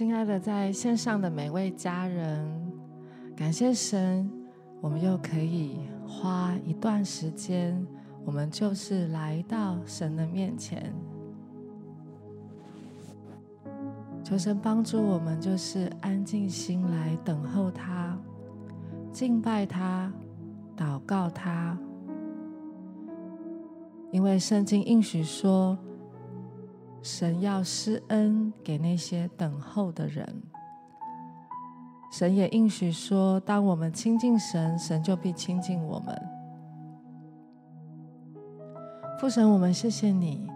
亲爱的在线上的每位家人，感谢神，我们又可以花一段时间，我们就是来到神的面前，求神帮助我们，就是安静心来等候他，敬拜他，祷告他，因为圣经应许说。神要施恩给那些等候的人。神也应许说，当我们亲近神，神就必亲近我们。父神，我们谢谢你，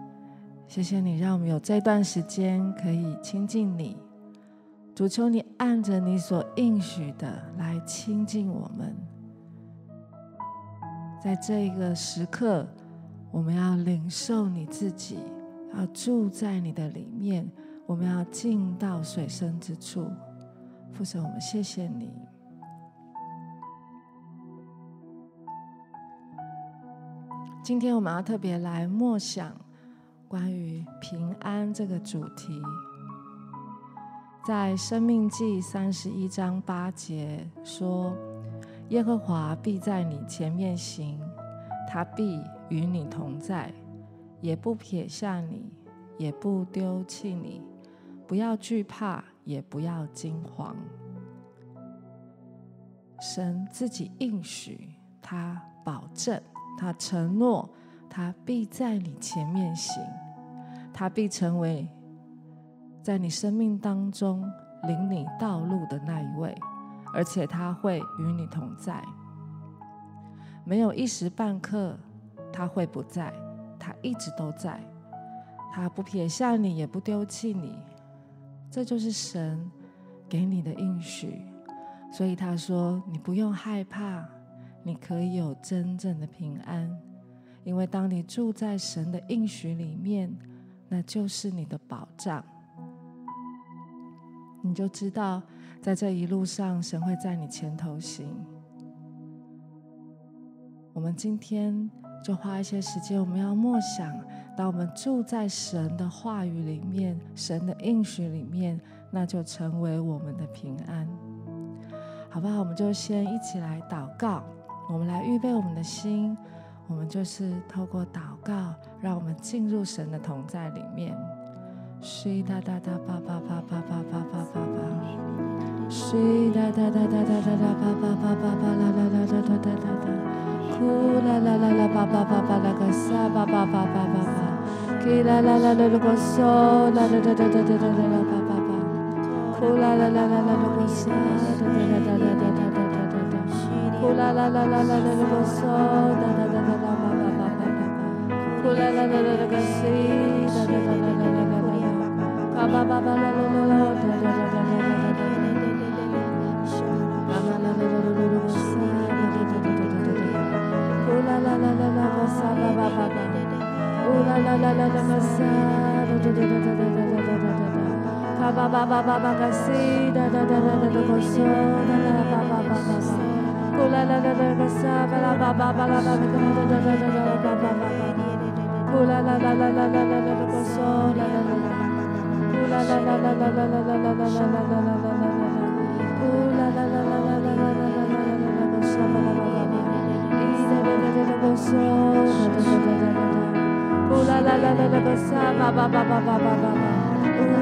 谢谢你让我们有这段时间可以亲近你。主求你按着你所应许的来亲近我们。在这一个时刻，我们要领受你自己。啊住在你的里面，我们要进到水深之处。父神，我们谢谢你。今天我们要特别来默想关于平安这个主题，在生命记三十一章八节说：“耶和华必在你前面行，他必与你同在。”也不撇下你，也不丢弃你，不要惧怕，也不要惊慌。神自己应许，他保证，他承诺，他必在你前面行，他必成为在你生命当中领你道路的那一位，而且他会与你同在，没有一时半刻他会不在。他一直都在，他不撇下你，也不丢弃你，这就是神给你的应许。所以他说：“你不用害怕，你可以有真正的平安，因为当你住在神的应许里面，那就是你的保障。你就知道，在这一路上，神会在你前头行。”我们今天。就花一些时间，我们要默想，当我们住在神的话语里面、神的应许里面，那就成为我们的平安，好不好？我们就先一起来祷告，我们来预备我们的心，我们就是透过祷告，让我们进入神的同在里面。睡哒哒哒吧吧吧吧吧吧吧吧吧，睡哒哒哒哒哒哒哒吧吧吧吧吧啦啦啦哒哒哒哒。呼啦啦啦啦吧吧吧吧啦个沙吧吧吧吧吧吧，呼啦啦啦啦个嗦啦啦啦啦啦啦啦啦吧吧吧，呼啦啦啦啦啦个沙啦啦啦啦啦啦啦啦啦啦，呼啦啦啦啦啦个嗦啦啦啦啦啦吧吧吧吧吧，呼啦啦啦啦个西啦啦啦啦啦啦啦啦，吧吧吧吧啦啦啦啦哒，卡巴巴巴巴巴卡西，哒哒哒哒哒哒个嗦，哒啦巴巴巴巴巴，呼啦啦啦啦个沙，巴拉巴巴巴拉巴那个哒哒哒哒哒巴巴巴巴，呼啦啦啦啦啦啦啦啦个嗦，啦啦啦啦，呼啦啦啦啦啦啦啦啦啦啦啦啦啦啦啦啦，呼啦啦啦啦啦啦啦啦啦啦啦个沙巴拉巴巴巴，哒哒哒哒哒个嗦，哒哒哒哒哒。呼啦啦啦啦啦个沙巴巴巴巴巴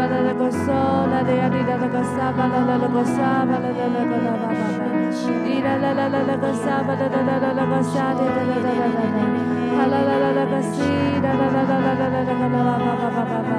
呀巴啦啦个嗦啦啦呀哩啦啦个沙巴啦啦啦个沙巴啦啦啦个啦巴巴巴，哩啦啦啦啦啦个沙巴啦啦啦啦啦个沙哩啦啦啦啦啦啦，哈啦啦啦啦个西啦啦啦啦啦啦啦个啦巴巴巴巴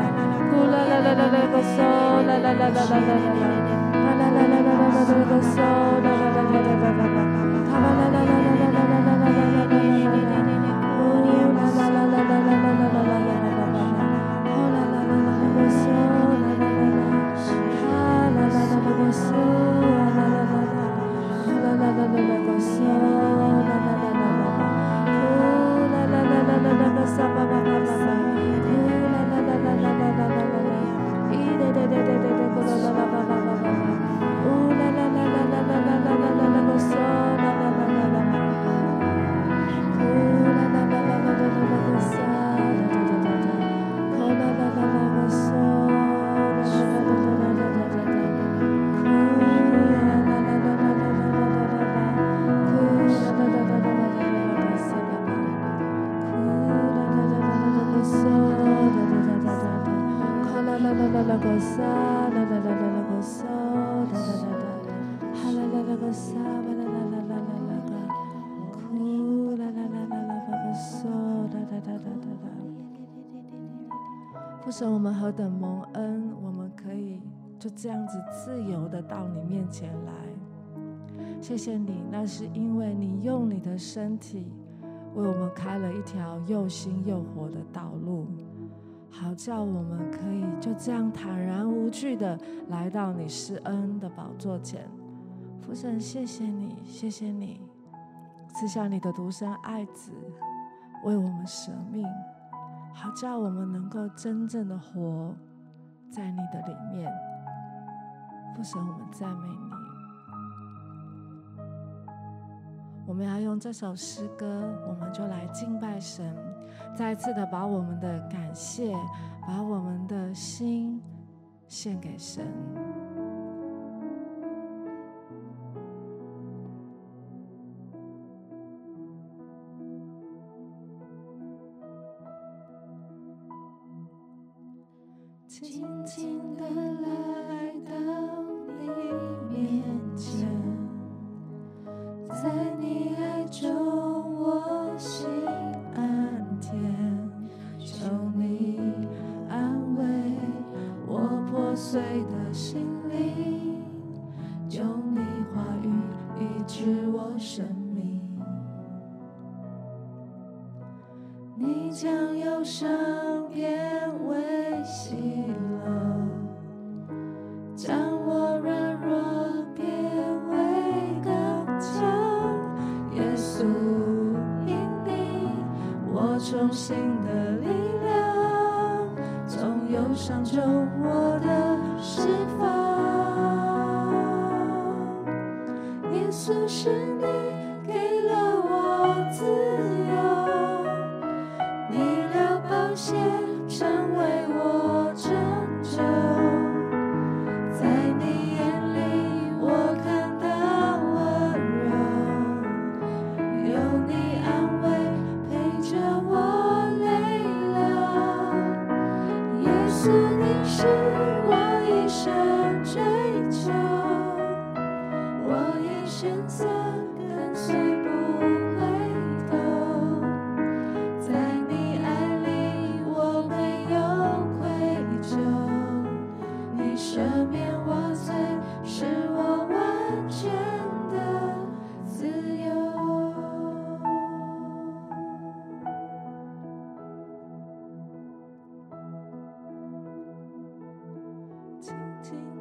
自由的到你面前来。谢谢你，那是因为你用你的身体为我们开了一条又新又活的道路，好叫我们可以就这样坦然无惧的来到你施恩的宝座前。父神，谢谢你，谢谢你赐下你的独生爱子为我们舍命。好叫我们能够真正的活在你的里面，父神，我们赞美你。我们要用这首诗歌，我们就来敬拜神，再次的把我们的感谢，把我们的心献给神。静静的来到前在你爱中我心安天求你安慰我破碎的心灵求你话语医治我生命。你将要生由。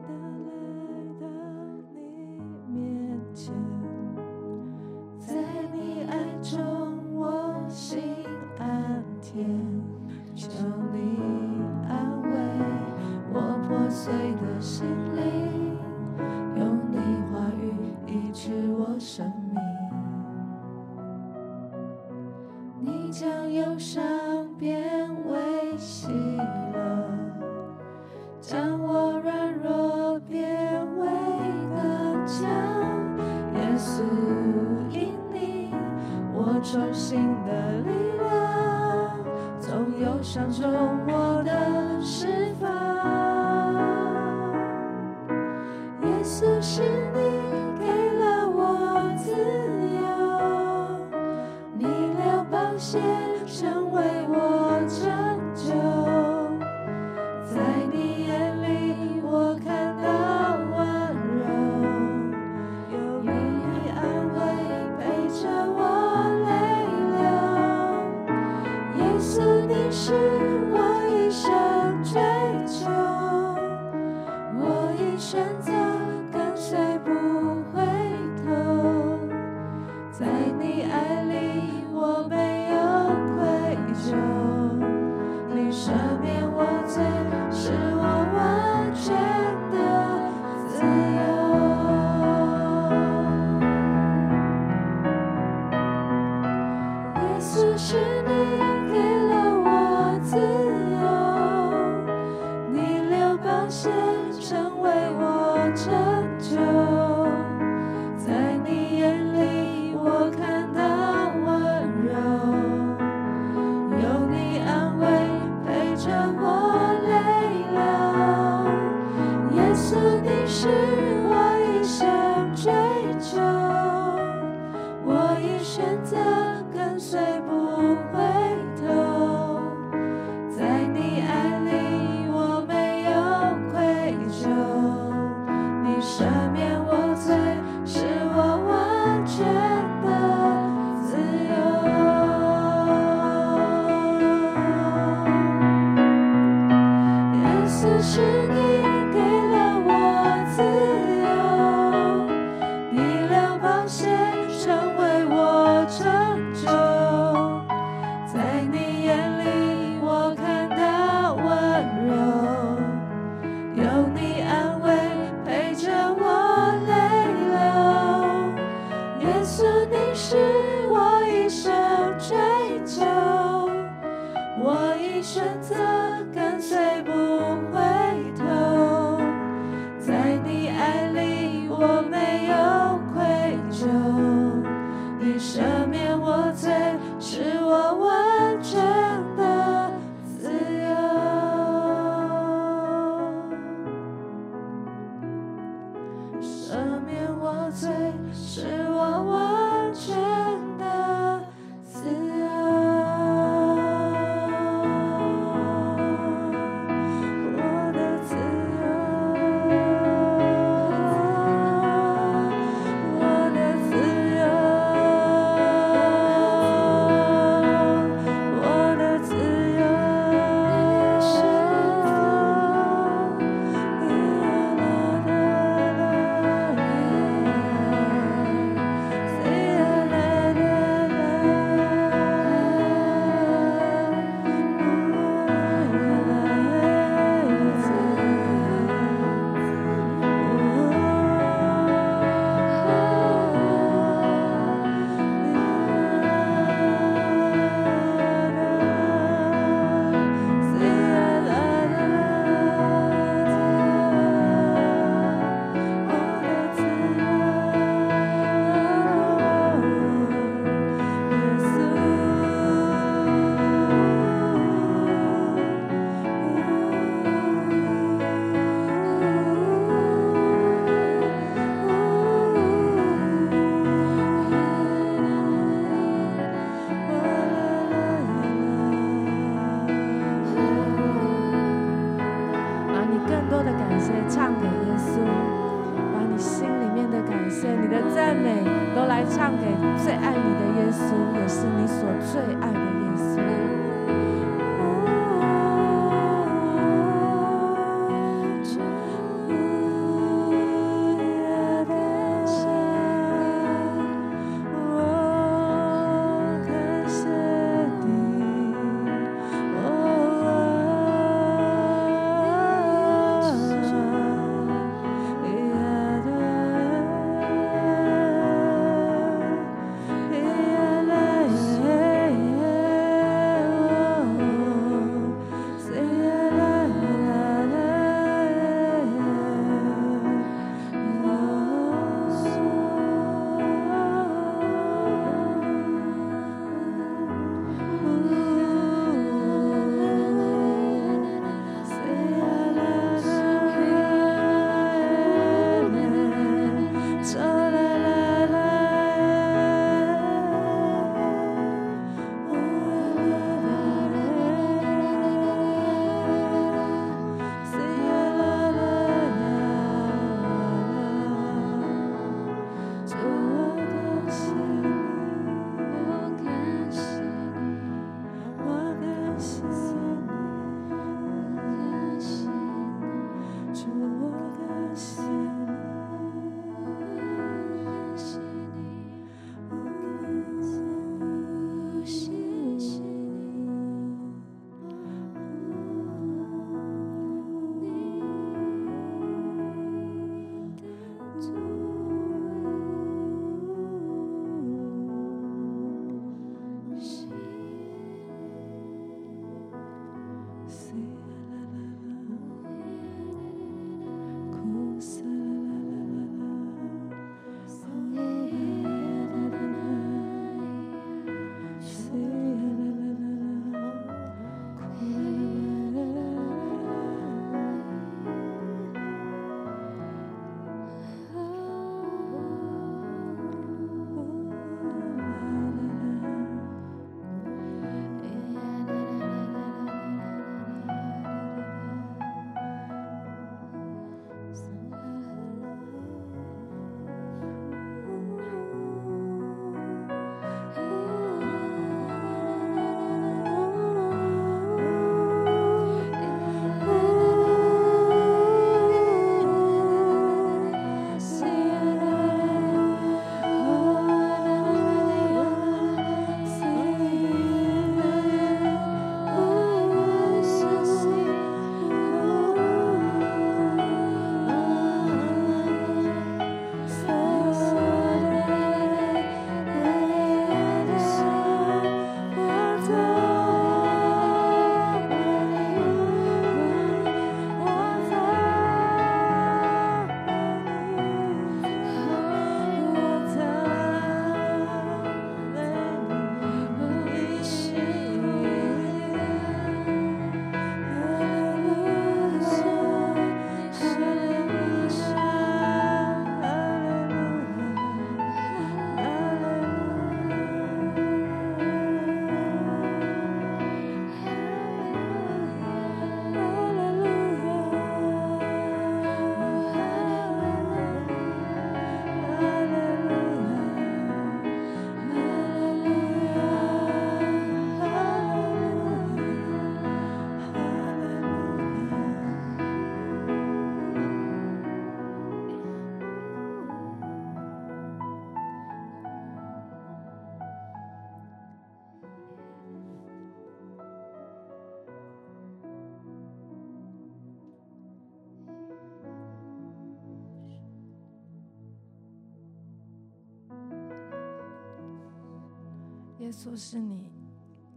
耶稣是你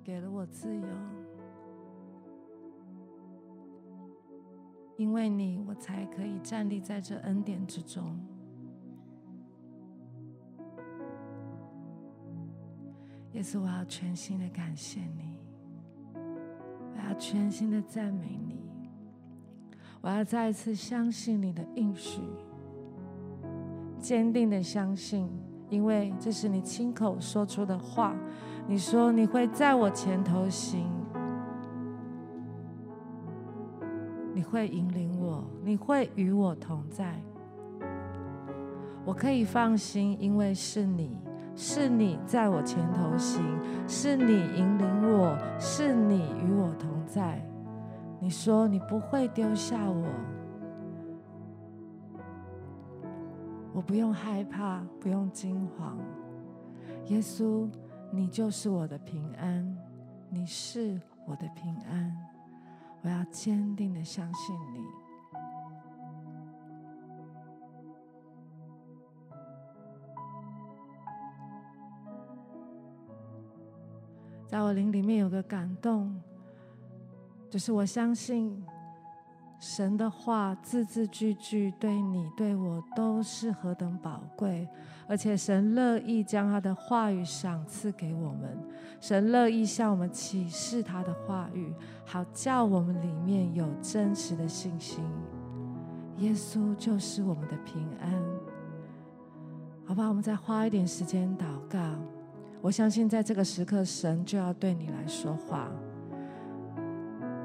给了我自由，因为你，我才可以站立在这恩典之中。也是，我要全心的感谢你，我要全心的赞美你，我要再一次相信你的应许，坚定的相信，因为这是你亲口说出的话。你说你会在我前头行，你会引领我，你会与我同在，我可以放心，因为是你。是你在我前头行，是你引领我，是你与我同在。你说你不会丢下我，我不用害怕，不用惊慌。耶稣，你就是我的平安，你是我的平安，我要坚定的相信你。在我灵里面有个感动，就是我相信神的话字字句句对你对我都是何等宝贵，而且神乐意将他的话语赏赐给我们，神乐意向我们启示他的话语，好叫我们里面有真实的信心。耶稣就是我们的平安，好吧，我们再花一点时间祷告。我相信，在这个时刻，神就要对你来说话。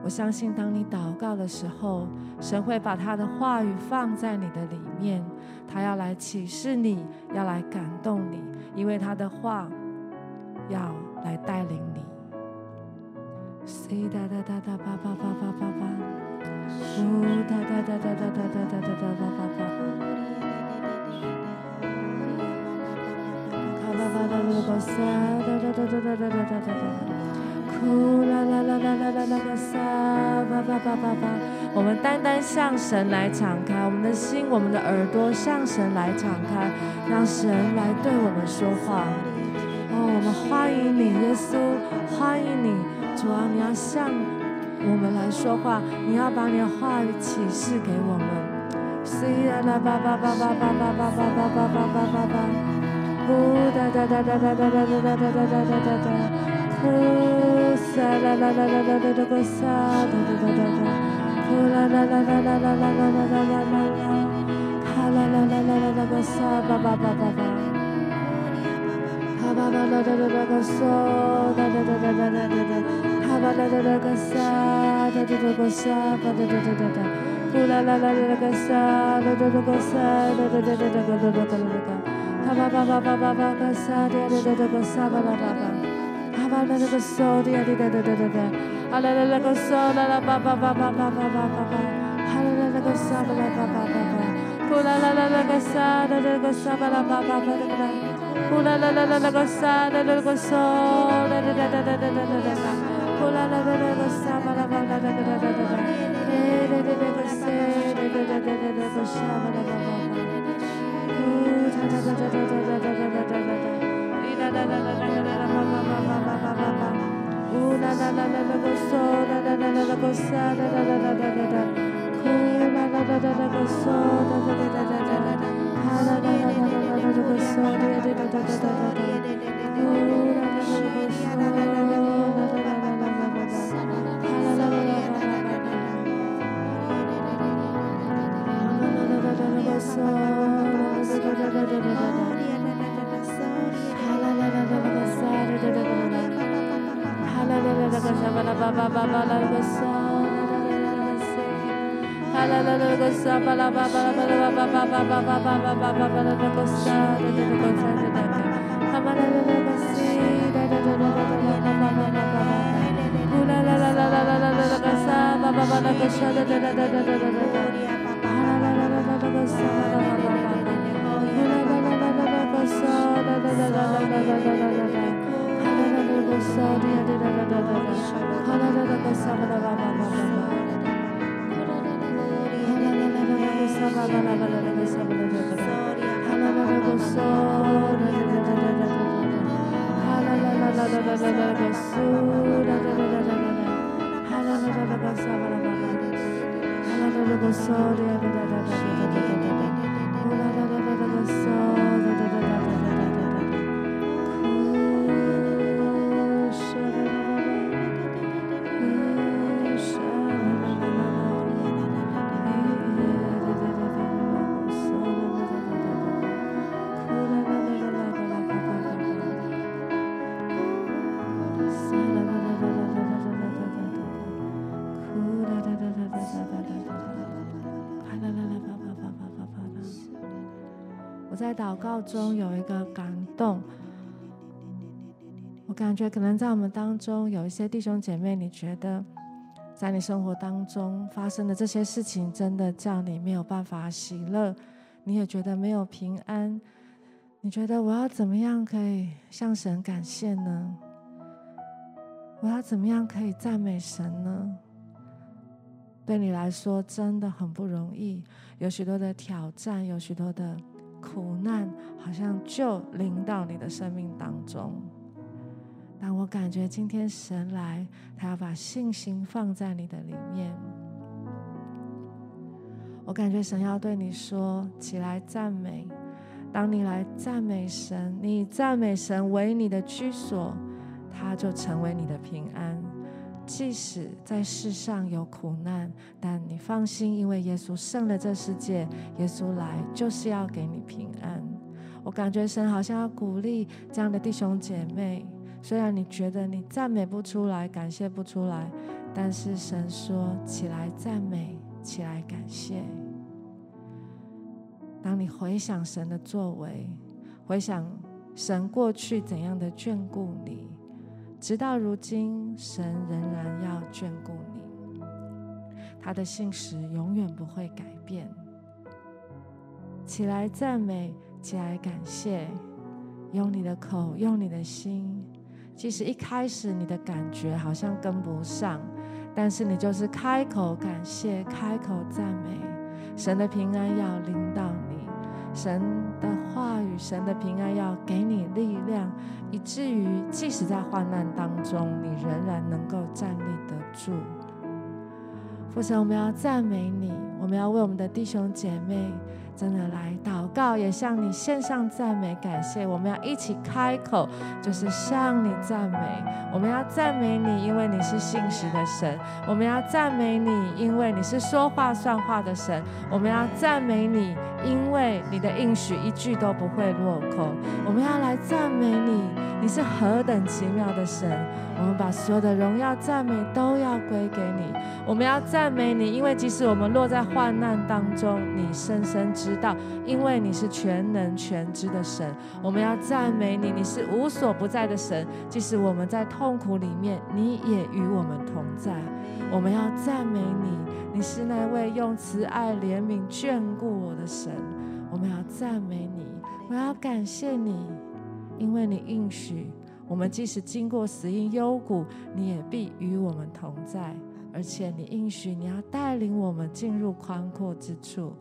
我相信，当你祷告的时候，神会把他的话语放在你的里面，他要来启示你，要来感动你，因为他的话要来带领你。哒哒哒哒哒叭叭叭叭叭叭，呜哒哒哒哒哒哒哒哒哒哒叭叭叭。啦啦啦啦啦啦啦啦啦啦啦啦啦啦啦啦啦啦，我们单单向神来敞开我们的心，我们的耳朵向神来敞开，让神来对我们说话。哦，我们欢迎你，耶稣，欢迎你，主啊，你要向我们来说话，你要把你的话语启示给我们。啦啦吧吧吧吧吧吧吧吧吧吧吧吧。呼哒哒哒哒哒哒哒哒哒哒哒哒哒哒，呼沙啦啦啦啦啦啦啦个沙哒哒哒哒哒，呼啦啦啦啦啦啦啦啦啦啦啦啦啦，哈啦啦啦啦啦啦个沙吧吧吧吧吧，哈吧吧啦啦啦啦个嗦哒哒哒哒哒哒哒，哒哒哒哒哒哒，呼啦啦啦啦个沙哒哒哒个沙哒哒哒哒哒个哒哒哒哒。哈巴巴巴巴巴巴巴沙的呀的的的个沙巴拉巴巴，哈巴的那个嗦的呀的的的的的的，哈啦啦那个嗦啦啦巴巴巴巴巴巴巴巴巴，哈啦啦那个沙巴拉巴巴巴巴，呼啦啦啦那个沙的那个沙巴拉巴巴巴的个啦，呼啦啦啦啦那个沙的那个嗦的的的的的的的的的，呼啦啦啦那个沙巴 Hallelujah. la la la la Sorry, 祷告中有一个感动，我感觉可能在我们当中有一些弟兄姐妹，你觉得在你生活当中发生的这些事情，真的叫你没有办法喜乐，你也觉得没有平安，你觉得我要怎么样可以向神感谢呢？我要怎么样可以赞美神呢？对你来说真的很不容易，有许多的挑战，有许多的。苦难好像就临到你的生命当中，但我感觉今天神来，他要把信心放在你的里面。我感觉神要对你说：起来赞美。当你来赞美神，你赞美神为你的居所，他就成为你的平安。即使在世上有苦难，但你放心，因为耶稣胜了这世界，耶稣来就是要给你平安。我感觉神好像要鼓励这样的弟兄姐妹，虽然你觉得你赞美不出来，感谢不出来，但是神说：起来赞美，起来感谢。当你回想神的作为，回想神过去怎样的眷顾你。直到如今，神仍然要眷顾你，他的信实永远不会改变。起来赞美，起来感谢，用你的口，用你的心。即使一开始你的感觉好像跟不上，但是你就是开口感谢，开口赞美，神的平安要临到。神的话语，神的平安要给你力量，以至于即使在患难当中，你仍然能够站立得住。父神，我们要赞美你，我们要为我们的弟兄姐妹。真的来祷告，也向你献上赞美感谢。我们要一起开口，就是向你赞美。我们要赞美你，因为你是信实的神。我们要赞美你，因为你是说话算话的神。我们要赞美你，因为你的应许一句都不会落空。我们要来赞美你，你是何等奇妙的神。我们把所有的荣耀赞美都要归给你。我们要赞美你，因为即使我们落在患难当中，你深深知道，因为你是全能全知的神。我们要赞美你，你是无所不在的神。即使我们在痛苦里面，你也与我们同在。我们要赞美你，你是那位用慈爱怜悯眷顾我的神。我们要赞美你，我要感谢你，因为你应许。我们即使经过死荫幽谷，你也必与我们同在，而且你应许你要带领我们进入宽阔之处。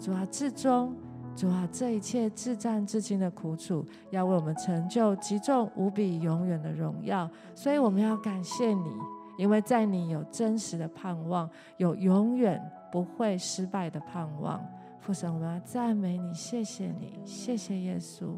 主啊，至终，主啊，这一切自战至今的苦楚，要为我们成就极重无比永远的荣耀。所以我们要感谢你，因为在你有真实的盼望，有永远不会失败的盼望。父神，我们要赞美你，谢谢你，谢谢耶稣。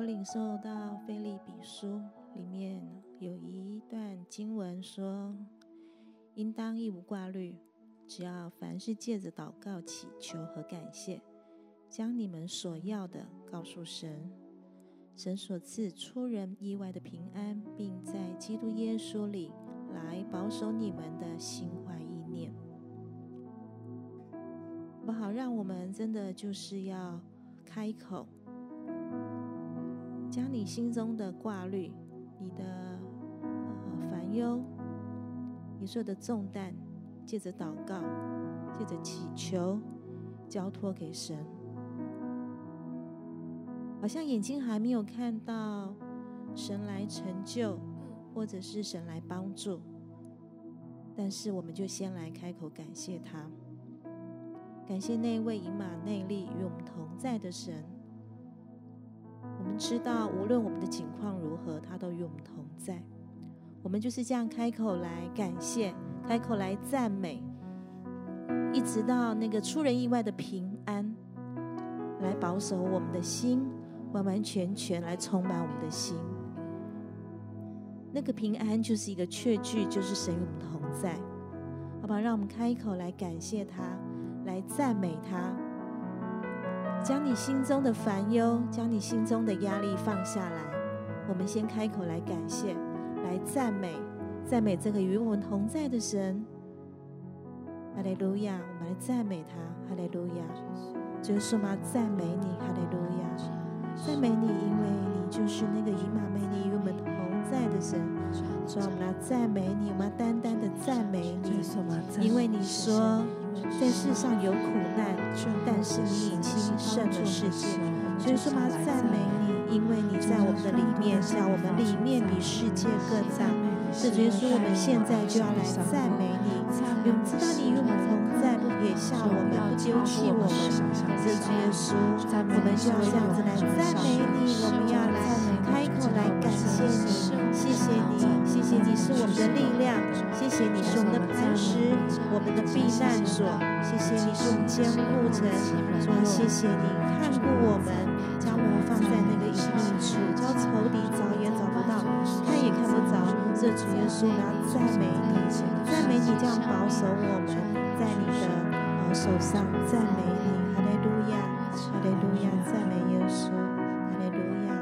我领受到腓立比书里面有一段经文说：“应当一无挂虑，只要凡事借着祷告、祈求和感谢，将你们所要的告诉神。神所赐出人意外的平安，并在基督耶稣里来保守你们的心怀意念。不好，让我们真的就是要开口。”将你心中的挂虑、你的呃烦忧、你所有的重担，借着祷告、借着祈求，交托给神。好像眼睛还没有看到神来成就，或者是神来帮助，但是我们就先来开口感谢他，感谢那位以马内利与我们同在的神。知道无论我们的情况如何，他都与我们同在。我们就是这样开口来感谢，开口来赞美，一直到那个出人意外的平安来保守我们的心，完完全全来充满我们的心。那个平安就是一个确据，就是神与我们同在。好吧，让我们开口来感谢他，来赞美他。将你心中的烦忧，将你心中的压力放下来。我们先开口来感谢，来赞美，赞美这个与我们同在的神。哈利路亚！我们来赞美他。哈利路亚！就是说嘛，赞美你。哈利路亚！赞美你，因为你就是那个以马美利与我们同在的神。所以我们来赞美你，我们要单单的赞美你，因为你说。在世上有苦难，但是你已经胜了世界。所以说嘛，赞美你，因为你在我们的里面，在我们里面比世界更大。这耶稣，我们现在就要来赞美你，我们知道你与我们同在，不撇下我们，不丢弃我们。这耶稣，我们就要这样子来赞美你，我们要来开口来感谢你，谢谢你，谢谢你是我们的力量，谢谢你是我们的磐石，我们的避难所，谢谢你是我们坚固城，主啊，谢谢你看顾我们，将我们放在那个隐秘处，叫仇敌找也找不到，看也看不着。这主耶稣，我要赞美你，赞美你这样保守我们，在你的呃手上，赞美你，哈利路亚，哈利路亚，赞美耶稣，哈利路亚。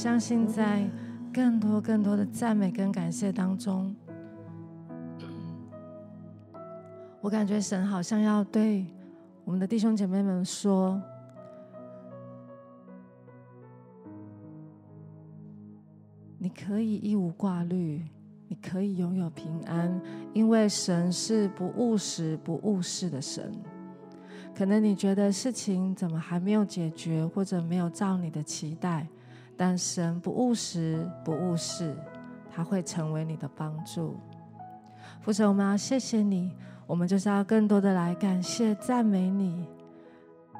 相信在更多更多的赞美跟感谢当中，我感觉神好像要对我们的弟兄姐妹们说：你可以一无挂虑，你可以拥有平安，因为神是不务实、不务事的神。可能你觉得事情怎么还没有解决，或者没有照你的期待。但神不务实、不务事，他会成为你的帮助。父神，我们要谢谢你，我们就是要更多的来感谢、赞美你。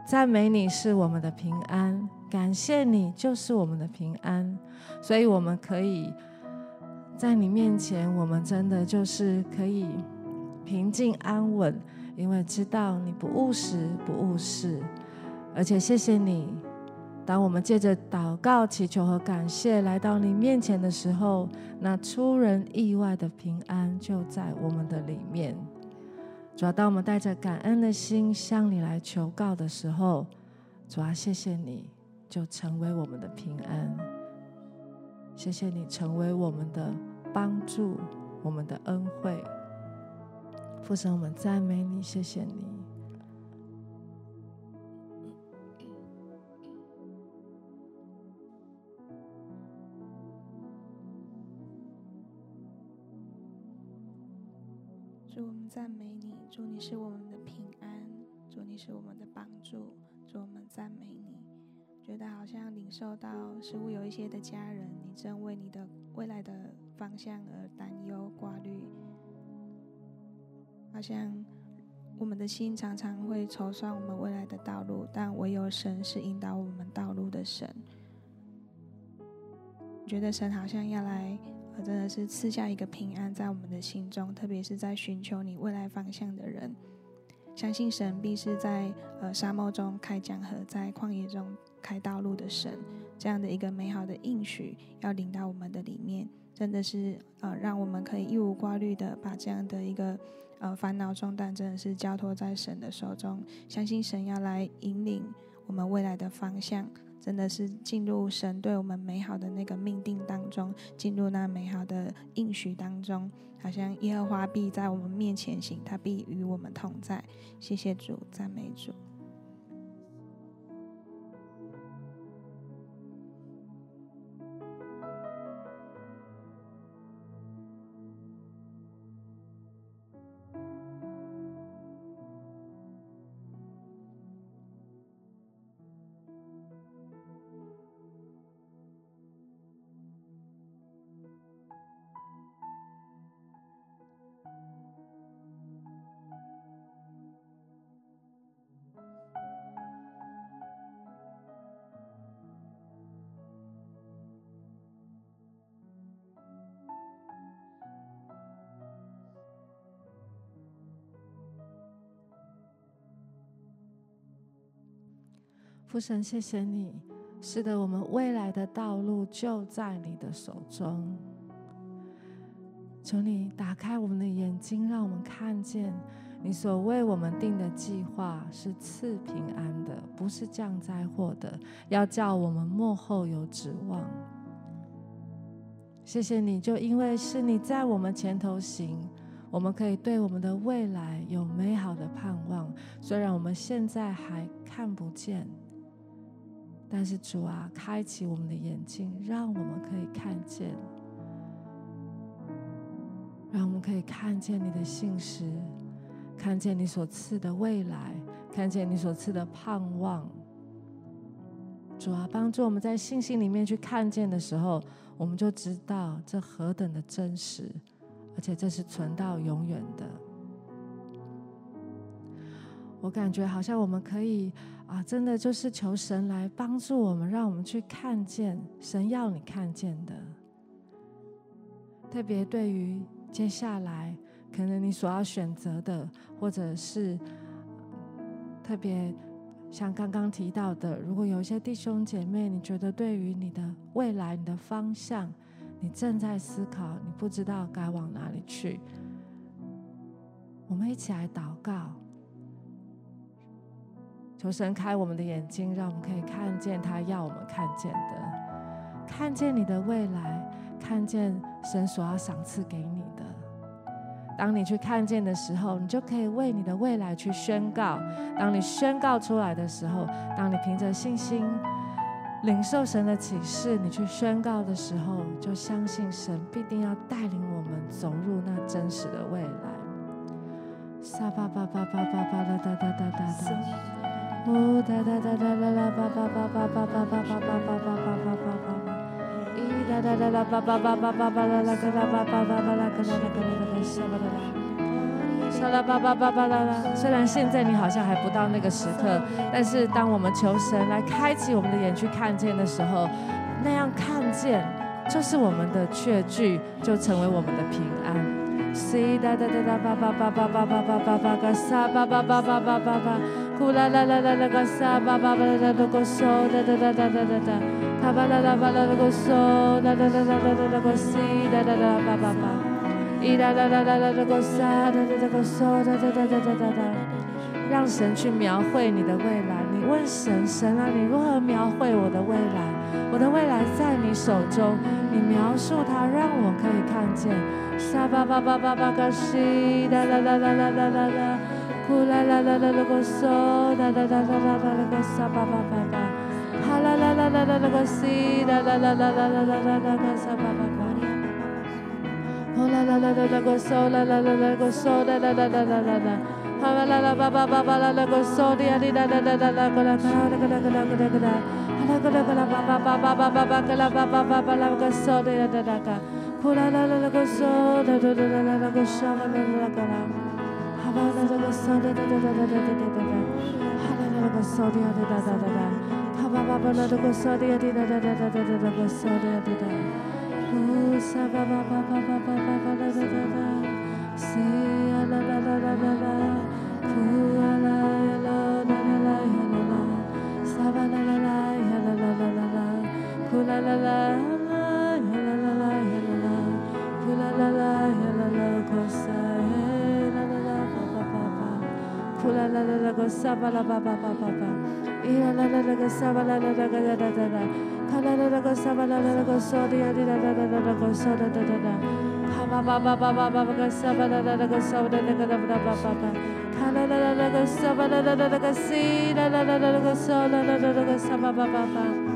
赞美你是我们的平安，感谢你就是我们的平安。所以我们可以在你面前，我们真的就是可以平静安稳，因为知道你不务实、不务事，而且谢谢你。当我们借着祷告、祈求和感谢来到你面前的时候，那出人意外的平安就在我们的里面。主啊，当我们带着感恩的心向你来求告的时候，主啊，谢谢你就成为我们的平安。谢谢你成为我们的帮助，我们的恩惠。父神，我们赞美你，谢谢你。主，我们赞美你，主你是我们的平安，主你是我们的帮助，主我们赞美你。觉得好像领受到似乎有一些的家人，你正为你的未来的方向而担忧挂虑，好像我们的心常常会筹算我们未来的道路，但唯有神是引导我们道路的神。觉得神好像要来。真的是赐下一个平安在我们的心中，特别是在寻求你未来方向的人，相信神必是在呃沙漠中开江河，在旷野中开道路的神，这样的一个美好的应许要领到我们的里面，真的是呃让我们可以一无挂虑的把这样的一个呃烦恼重担，真的是交托在神的手中，相信神要来引领我们未来的方向。真的是进入神对我们美好的那个命定当中，进入那美好的应许当中，好像耶和华必在我们面前行，他必与我们同在。谢谢主，赞美主。父神，谢谢你，使得我们未来的道路就在你的手中。求你打开我们的眼睛，让我们看见你所为我们定的计划是赐平安的，不是降灾祸的，要叫我们幕后有指望。谢谢你，就因为是你在我们前头行，我们可以对我们的未来有美好的盼望，虽然我们现在还看不见。但是主啊，开启我们的眼睛，让我们可以看见，让我们可以看见你的信实，看见你所赐的未来，看见你所赐的盼望。主啊，帮助我们在信心里面去看见的时候，我们就知道这何等的真实，而且这是存到永远的。我感觉好像我们可以。啊，真的就是求神来帮助我们，让我们去看见神要你看见的。特别对于接下来可能你所要选择的，或者是特别像刚刚提到的，如果有一些弟兄姐妹，你觉得对于你的未来、你的方向，你正在思考，你不知道该往哪里去，我们一起来祷告。求神开我们的眼睛，让我们可以看见他要我们看见的，看见你的未来，看见神所要赏赐给你的。当你去看见的时候，你就可以为你的未来去宣告。当你宣告出来的时候，当你凭着信心领受神的启示，你去宣告的时候，就相信神必定要带领我们走入那真实的未来。沙巴巴巴巴巴巴。哒哒哒哒啦啦叭叭叭叭叭叭叭叭叭叭叭叭叭叭叭，咿哒哒哒啦叭叭叭叭叭叭啦啦个啦叭叭叭叭啦个啦啦个啦啦个沙巴啦啦，沙啦叭叭叭叭啦啦。虽然现在你好像还不到那个时刻，但是当我们求神来开启我们的眼去看见的时候，那样看见就是我们的确据，就成为我们的平安。呜哒哒哒啦叭叭叭叭叭叭叭叭叭个沙叭叭叭叭叭叭叭。呼啦啦啦啦啦个沙巴巴巴啦啦个嗦哒哒哒哒哒哒哒，卡巴啦啦巴啦个嗦哒哒哒哒哒哒个西哒哒哒巴巴巴，咿啦啦啦啦啦个沙哒哒哒个嗦哒哒哒哒哒哒哒，让神去描绘你的未来。你问神，神啊，你如何描绘我的未来？我的未来在你手中，你描述它，让我可以看见。沙巴巴巴巴巴个西哒啦啦啦啦啦啦啦。呼啦啦啦啦啦个嗦，哒哒哒哒哒哒那个沙巴巴巴巴，哈啦啦啦啦啦那个西，哒啦啦啦啦啦啦啦那个沙巴巴巴，呼啦啦啦啦啦，个手啦啦啦啦，个手啦啦啦啦啦啦啦，哈啦啦啦吧吧吧吧啦啦，个手的呀的啦啦啦啦啦，个啦个啦个啦个啦个啦个啦，哈啦个啦个啦吧吧吧吧吧吧吧个啦吧吧吧吧啦个手的呀的啦个，呼啦啦啦啦个手啦啦啦啦啦个手啦啦啦个啦，哈吧啦啦个手的 da da da da da da da da da，哈啦啦个手的呀的 da da da da，哈吧吧吧啦个手的呀的 da da da da da da da 个 la la la 啦啦啦啦个沙巴啦巴巴巴巴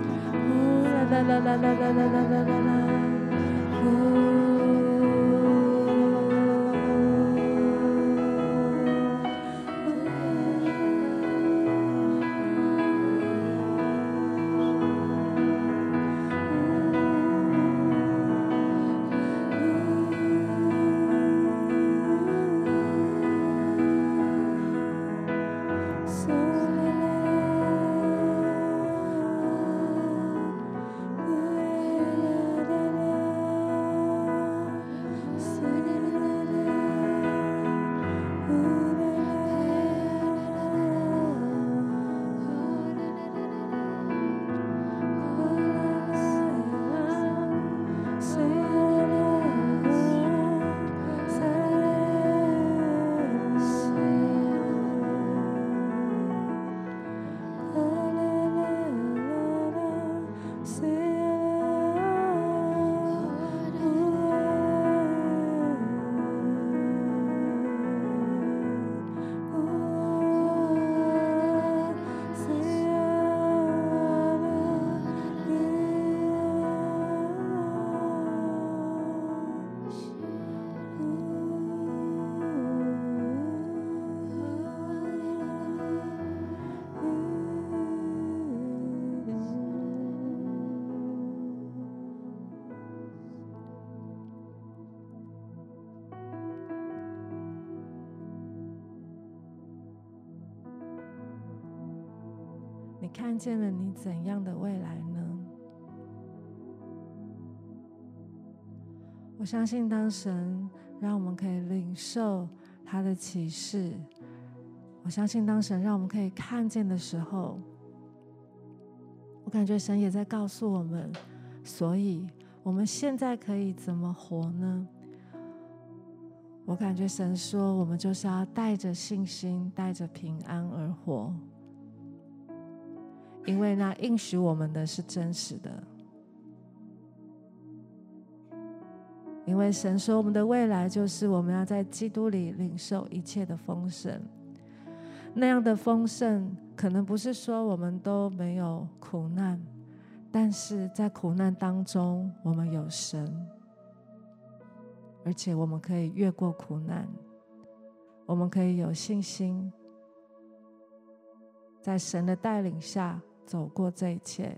看见了你怎样的未来呢？我相信，当神让我们可以领受他的启示，我相信，当神让我们可以看见的时候，我感觉神也在告诉我们，所以我们现在可以怎么活呢？我感觉神说，我们就是要带着信心，带着平安而活。因为那应许我们的是真实的，因为神说我们的未来就是我们要在基督里领受一切的丰盛。那样的丰盛，可能不是说我们都没有苦难，但是在苦难当中，我们有神，而且我们可以越过苦难，我们可以有信心，在神的带领下。走过这一切，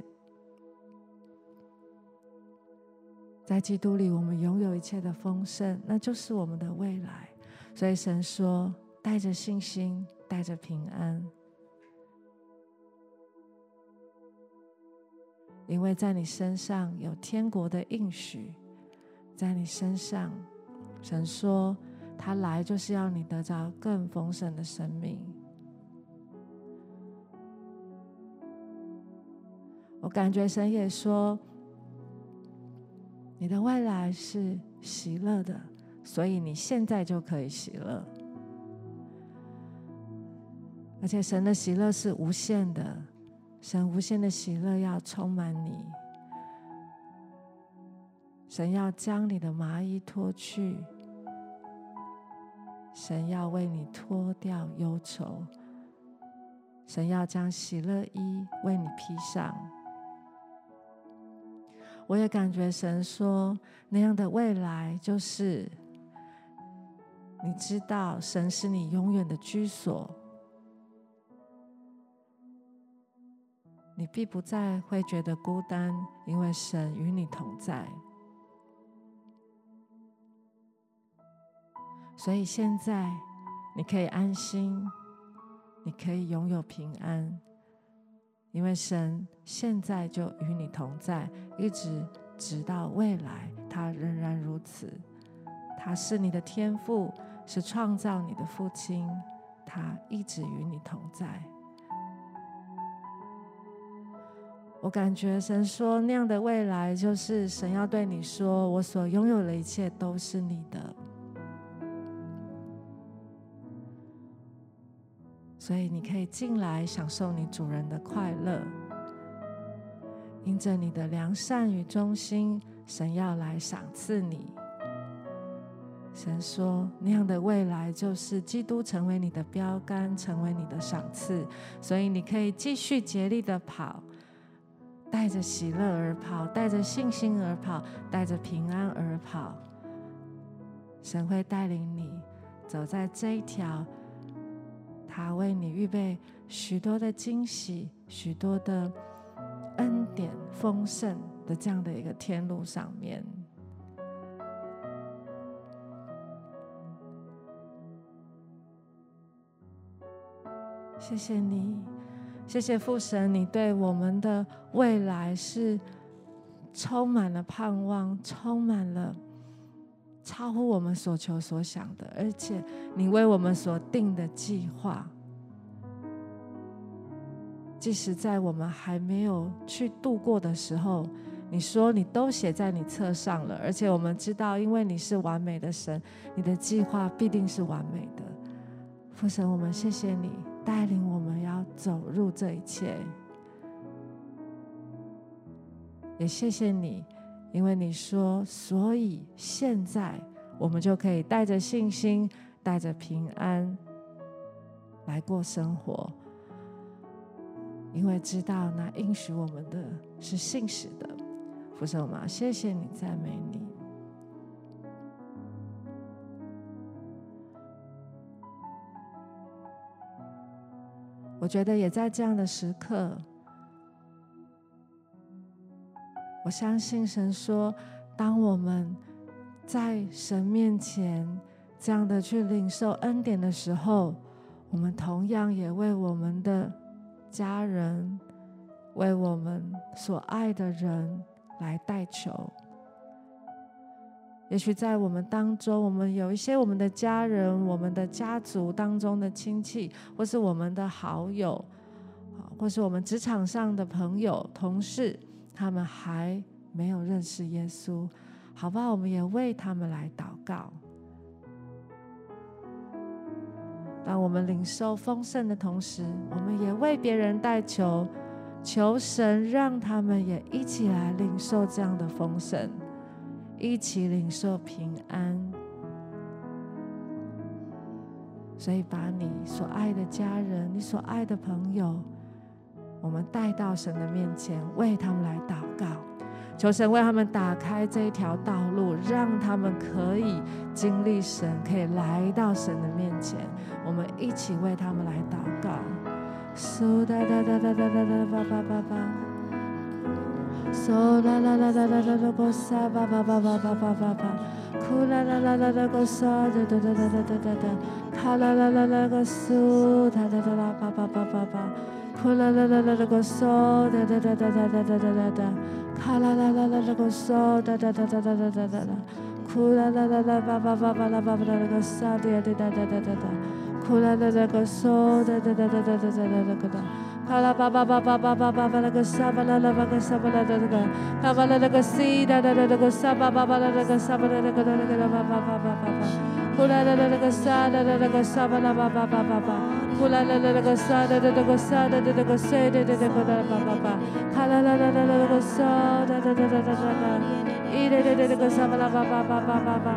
在基督里，我们拥有一切的丰盛，那就是我们的未来。所以神说：“带着信心，带着平安，因为在你身上有天国的应许，在你身上，神说他来就是要你得着更丰盛的生命。”我感觉神也说，你的未来是喜乐的，所以你现在就可以喜乐。而且神的喜乐是无限的，神无限的喜乐要充满你。神要将你的麻衣脱去，神要为你脱掉忧愁，神要将喜乐衣为你披上。我也感觉神说，那样的未来就是，你知道，神是你永远的居所，你必不再会觉得孤单，因为神与你同在。所以现在，你可以安心，你可以拥有平安。因为神现在就与你同在，一直直到未来，他仍然如此。他是你的天父，是创造你的父亲，他一直与你同在。我感觉神说那样的未来，就是神要对你说：“我所拥有的一切都是你的。”所以你可以进来享受你主人的快乐，因着你的良善与忠心，神要来赏赐你。神说那样的未来就是基督成为你的标杆，成为你的赏赐。所以你可以继续竭力的跑，带着喜乐而跑，带着信心而跑，带着平安而跑。神会带领你走在这一条。他为你预备许多的惊喜，许多的恩典丰盛的这样的一个天路上面。谢谢你，谢谢父神，你对我们的未来是充满了盼望，充满了。超乎我们所求所想的，而且你为我们所定的计划，即使在我们还没有去度过的时候，你说你都写在你册上了，而且我们知道，因为你是完美的神，你的计划必定是完美的。父神，我们谢谢你带领我们要走入这一切，也谢谢你。因为你说，所以现在我们就可以带着信心、带着平安来过生活，因为知道那应许我们的是信实的。父神吗？谢谢你，赞美你。我觉得也在这样的时刻。我相信神说，当我们在神面前这样的去领受恩典的时候，我们同样也为我们的家人、为我们所爱的人来代求。也许在我们当中，我们有一些我们的家人、我们的家族当中的亲戚，或是我们的好友，或是我们职场上的朋友、同事。他们还没有认识耶稣，好吧？我们也为他们来祷告。当我们领受丰盛的同时，我们也为别人代求，求神让他们也一起来领受这样的丰盛，一起领受平安。所以，把你所爱的家人，你所爱的朋友。我们带到神的面前，为他们来祷告，求神为他们打开这一条道路，让他们可以经历神，可以来到神的面前。我们一起为他们来祷告。嗖哒哒哒哒哒哒哒吧吧吧吧。嗖啦啦啦啦啦啦啦个沙吧吧吧吧吧吧吧吧。哭啦啦啦啦啦个沙哒哒哒哒哒哒哒。卡啦啦啦啦个苏哒哒哒啦 la la la la go so da da da da da da da da da da ka la la la la go so da da da da da da da da da ku la la la la ba ba ba ba la ba ba la go sa da da da da da da da ku la la la go so da da da da da da da da da da ka la ba ba ba ba ba ba ba la go sa ba la la ba go sa ba la da da ka ba la la go si da da da da go sa ba ba ba la go sa ba la da go da da ba ba ba ba ba ku la la la go sa da da da go sa ba la ba ba ba ba ba 啦啦啦叭叭叭叭啦叭叭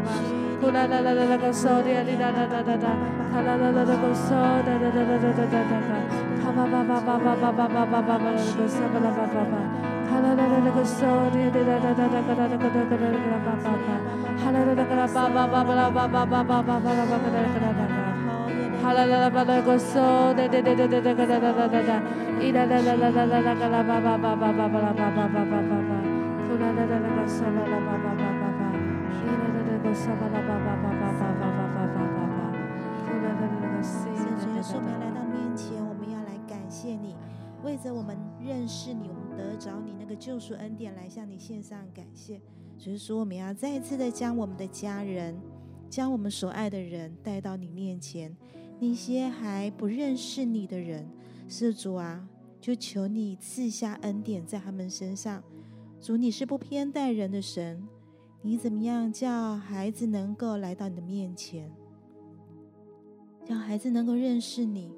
啦个嗦，哒哒哒哒哒哒哒，呼啦啦啦个嗦，哒哒哒哒哒哒哒哒个哒，卡啦叭叭叭叭叭叭叭叭啦个嗦吧啦啦吧个嗦吧啦哒个，卡吧啦啦个西哒哒哒哒个嗦吧吧吧啦啦个嗦吧啦啦个哒哒个叭叭叭叭叭叭，呼啦啦啦啦个嗦哒哒哒个嗦吧啦叭叭叭叭叭。呼啦啦啦啦个沙哒哒哒个沙哒哒哒个沙哒哒哒个哒叭叭叭，卡啦啦啦啦啦个沙哒哒哒哒哒哒，一哒哒哒哒个沙吧啦叭叭叭叭叭叭，呼啦啦啦啦个沙哒哒哒哒哒哒哒，卡啦啦啦个沙哒哒哒哒哒哒哒哒，卡吧吧吧吧吧吧吧吧吧吧吧个沙吧啦叭叭叭。我们来到面前，我们要来感谢你，为着我们认识你，我们得着你那个救赎恩典，来向你献上感谢。所以说，我们要再一次的将我们的家人，将我们所爱的人带到你面前。那些还不认识你的人，是主啊，就求你赐下恩典在他们身上。主，你是不偏待人的神，你怎么样叫孩子能够来到你的面前？让孩子能够认识你，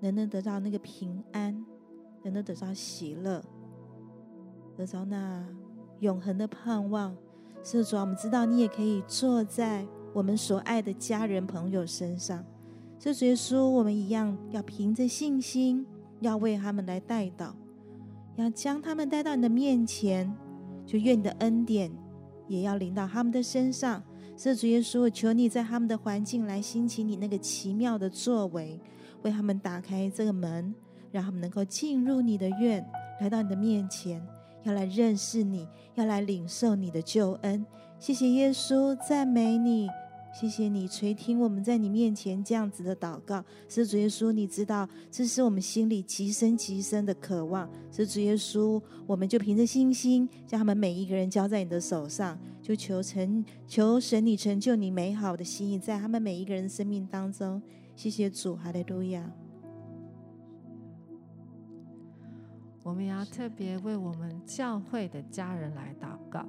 能能得到那个平安，能能得到喜乐，得到那永恒的盼望。是主啊，我们知道你也可以坐在我们所爱的家人朋友身上。是主耶稣，我们一样要凭着信心，要为他们来代祷，要将他们带到你的面前，就愿你的恩典也要临到他们的身上。是主耶稣，我求你在他们的环境来兴起你那个奇妙的作为，为他们打开这个门，让他们能够进入你的愿，来到你的面前，要来认识你，要来领受你的救恩。谢谢耶稣，赞美你。谢谢你垂听我们在你面前这样子的祷告，是主耶稣，你知道这是我们心里极深极深的渴望。是主耶稣，我们就凭着信心，将他们每一个人交在你的手上，就求成求神你成就你美好的心意在他们每一个人生命当中。谢谢主，哈利路亚。我们也要特别为我们教会的家人来祷告，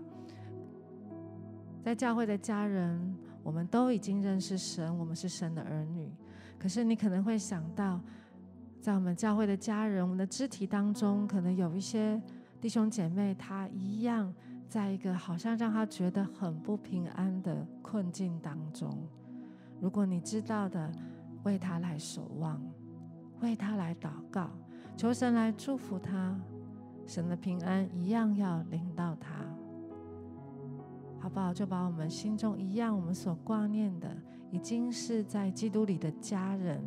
在教会的家人。我们都已经认识神，我们是神的儿女。可是你可能会想到，在我们教会的家人、我们的肢体当中，可能有一些弟兄姐妹，他一样在一个好像让他觉得很不平安的困境当中。如果你知道的，为他来守望，为他来祷告，求神来祝福他，神的平安一样要临到他。好不好？就把我们心中一样，我们所挂念的，已经是在基督里的家人，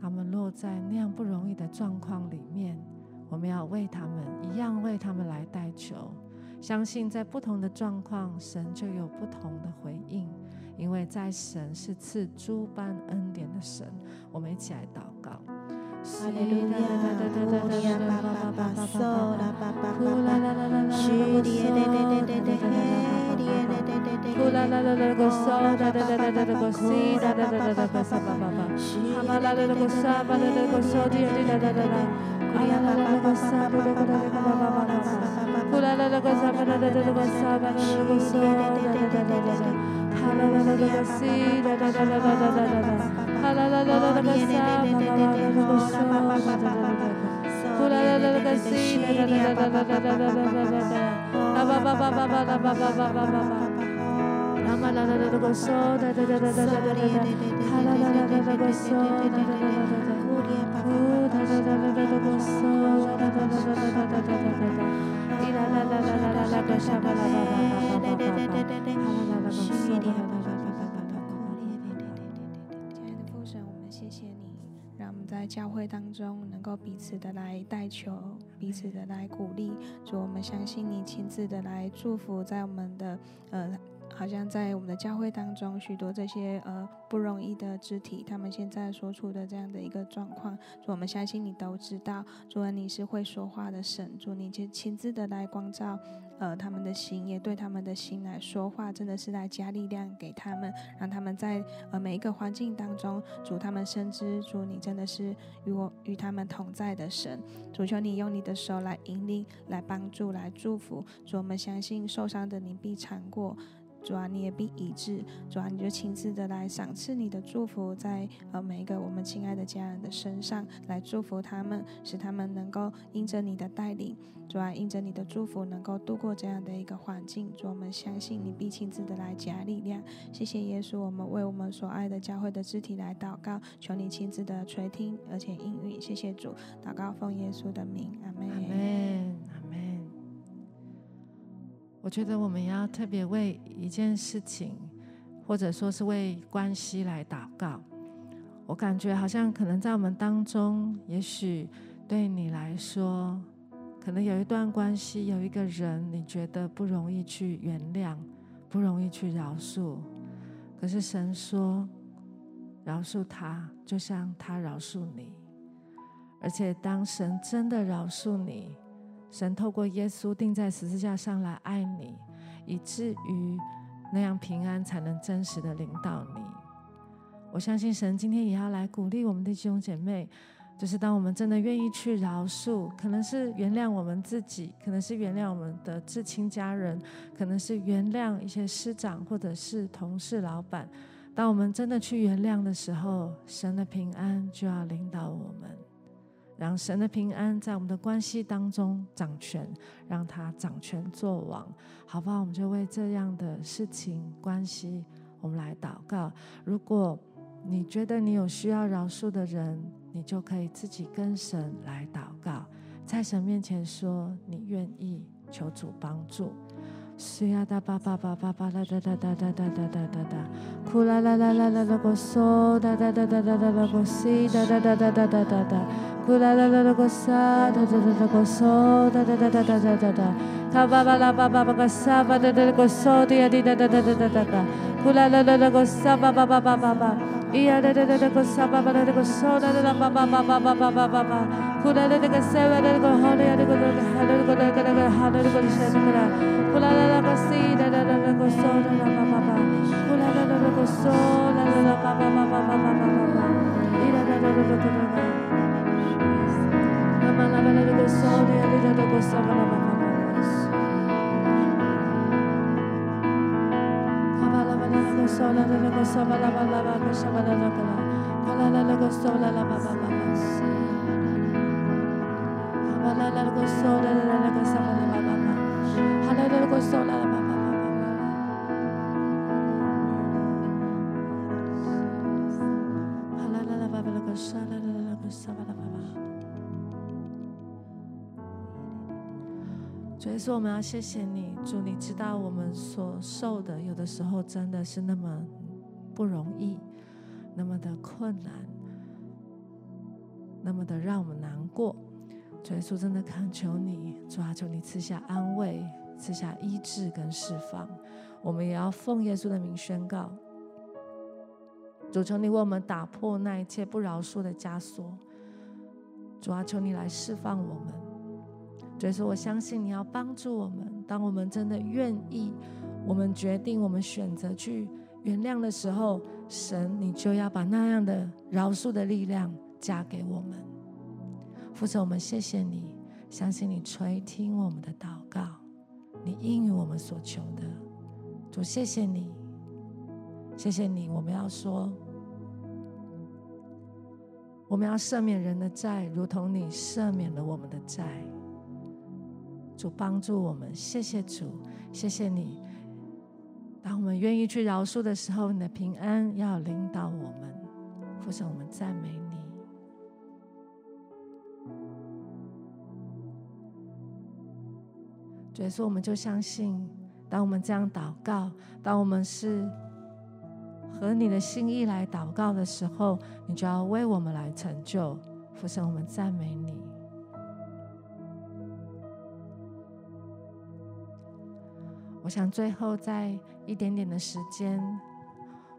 他们落在那样不容易的状况里面，我们要为他们一样为他们来代求。相信在不同的状况，神就有不同的回应，因为在神是赐诸般恩典的神。我们一起来祷告。Hallelujah. Shiri 在教会当中，能够彼此的来代求，彼此的来鼓励。主，我们相信你亲自的来祝福，在我们的呃。好像在我们的教会当中，许多这些呃不容易的肢体，他们现在所处的这样的一个状况，主，我们相信你都知道。主啊，你是会说话的神，主，你就亲自的来光照呃他们的心，也对他们的心来说话，真的是来加力量给他们，让他们在呃每一个环境当中，主，他们深知主，你真的是与我与他们同在的神。主，求你用你的手来引领、来帮助、来祝福。主，我们相信受伤的你必尝过。主啊，你也必医治，主啊，你就亲自的来赏赐你的祝福在呃每一个我们亲爱的家人的身上，来祝福他们，使他们能够因着你的带领，主啊，因着你的祝福，能够度过这样的一个环境。主，我们相信你必亲自的来加力量。谢谢耶稣，我们为我们所爱的教会的肢体来祷告，求你亲自的垂听，而且应允。谢谢主，祷告奉耶稣的名，阿门。阿门，阿门。我觉得我们要特别为一件事情，或者说是为关系来祷告。我感觉好像可能在我们当中，也许对你来说，可能有一段关系，有一个人，你觉得不容易去原谅，不容易去饶恕。可是神说，饶恕他，就像他饶恕你。而且当神真的饶恕你，神透过耶稣钉在十字架上来爱你，以至于那样平安才能真实的临到你。我相信神今天也要来鼓励我们的弟兄姐妹，就是当我们真的愿意去饶恕，可能是原谅我们自己，可能是原谅我们的至亲家人，可能是原谅一些师长或者是同事、老板。当我们真的去原谅的时候，神的平安就要领导我们。让神的平安在我们的关系当中掌权，让他掌权作王，好不好？我们就为这样的事情关系，我们来祷告。如果你觉得你有需要饶恕的人，你就可以自己跟神来祷告，在神面前说你愿意求主帮助。是呀哒吧吧吧吧吧哒哒哒哒哒哒哒哒哒，哭啦啦啦啦啦啦个嗦哒哒哒哒哒哒哒个西哒哒哒哒哒哒哒哒，哭啦啦啦啦个沙哒哒哒哒个嗦哒哒哒哒哒哒哒哒，卡巴巴拉巴巴巴个沙巴哒哒个嗦的呀的哒哒哒哒哒哒哒，哭啦啦啦啦个沙巴巴巴巴巴巴，咿呀哒哒哒哒个沙巴巴哒哒个嗦哒哒哒巴巴巴巴巴巴巴巴巴，哭啦啦啦个沙巴哒哒个哈利呀哒个哒个哈哒个哒主，我们要谢谢你，主，你知道我们所受的，有的时候真的是那么不容易，那么的困难，那么的让我们难过。主耶稣，真的恳求你，主啊，求你赐下安慰，赐下医治跟释放。我们也要奉耶稣的名宣告，主，求你为我们打破那一切不饶恕的枷锁。主啊，求你来释放我们。所以说，我相信你要帮助我们。当我们真的愿意，我们决定，我们选择去原谅的时候，神，你就要把那样的饶恕的力量加给我们。父神，我们谢谢你，相信你垂听我们的祷告，你应允我们所求的。主，谢谢你，谢谢你。我们要说，我们要赦免人的债，如同你赦免了我们的债。主帮助我们，谢谢主，谢谢你。当我们愿意去饶恕的时候，你的平安要领导我们。父神，我们赞美你。所以说，我们就相信，当我们这样祷告，当我们是合你的心意来祷告的时候，你就要为我们来成就。父神，我们赞美你。我想最后在一点点的时间，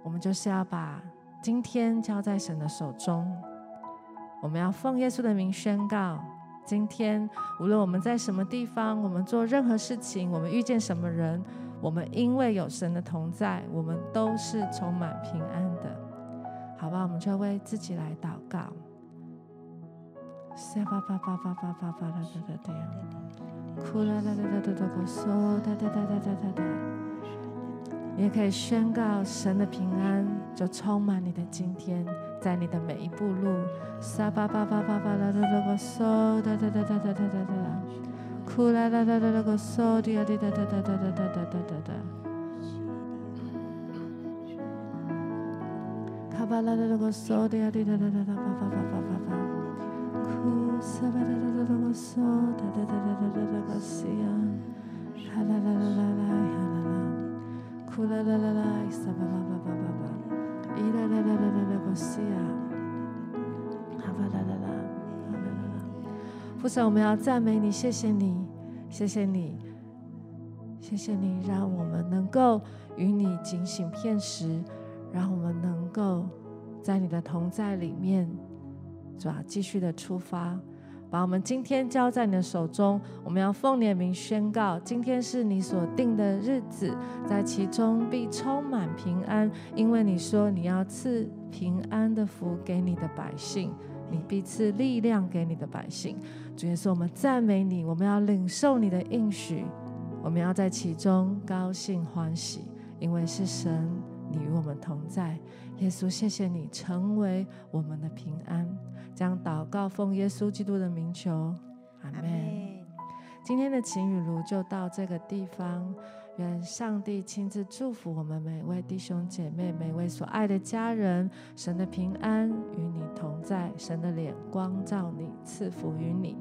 我们就是要把今天交在神的手中。我们要奉耶稣的名宣告：今天无论我们在什么地方，我们做任何事情，我们遇见什么人，我们因为有神的同在，我们都是充满平安的。好吧，我们就为自己来祷告。哭啦啦啦啦啦啦，个嗦哒哒哒哒哒哒。你也可以宣告神的平安就充满你的今天，在你的每一步路。撒巴巴巴巴巴啦啦啦个嗦哒哒哒哒哒哒哒哒哒，哭啦啦啦啦啦个嗦哒哒哒哒哒哒哒哒哒哒哒哒，卡巴啦啦啦个嗦哒哒哒哒哒哒巴巴巴巴巴巴，哭撒巴啦啦啦啦个嗦哒哒哒哒哒哒哒个西呀，哈啦啦啦啦啦哈啦啦，哭啦啦啦啦撒巴巴巴巴巴巴，伊啦啦啦啦啦个西呀。父神，我们要赞美你，谢谢你，谢谢你，谢谢你，让我们能够与你警醒片时，让我们能够在你的同在里面，主啊，继续的出发，把我们今天交在你的手中。我们要奉你的名宣告，今天是你所定的日子，在其中必充满平安，因为你说你要赐平安的福给你的百姓。你必赐力量给你的百姓，主耶稣，我们赞美你，我们要领受你的应许，我们要在其中高兴欢喜，因为是神，你与我们同在。耶稣，谢谢你成为我们的平安。将祷告奉耶稣基督的名求，阿门。今天的晴雨炉就到这个地方。愿上帝亲自祝福我们每位弟兄姐妹，每位所爱的家人。神的平安与你同在，神的脸光照你，赐福于你。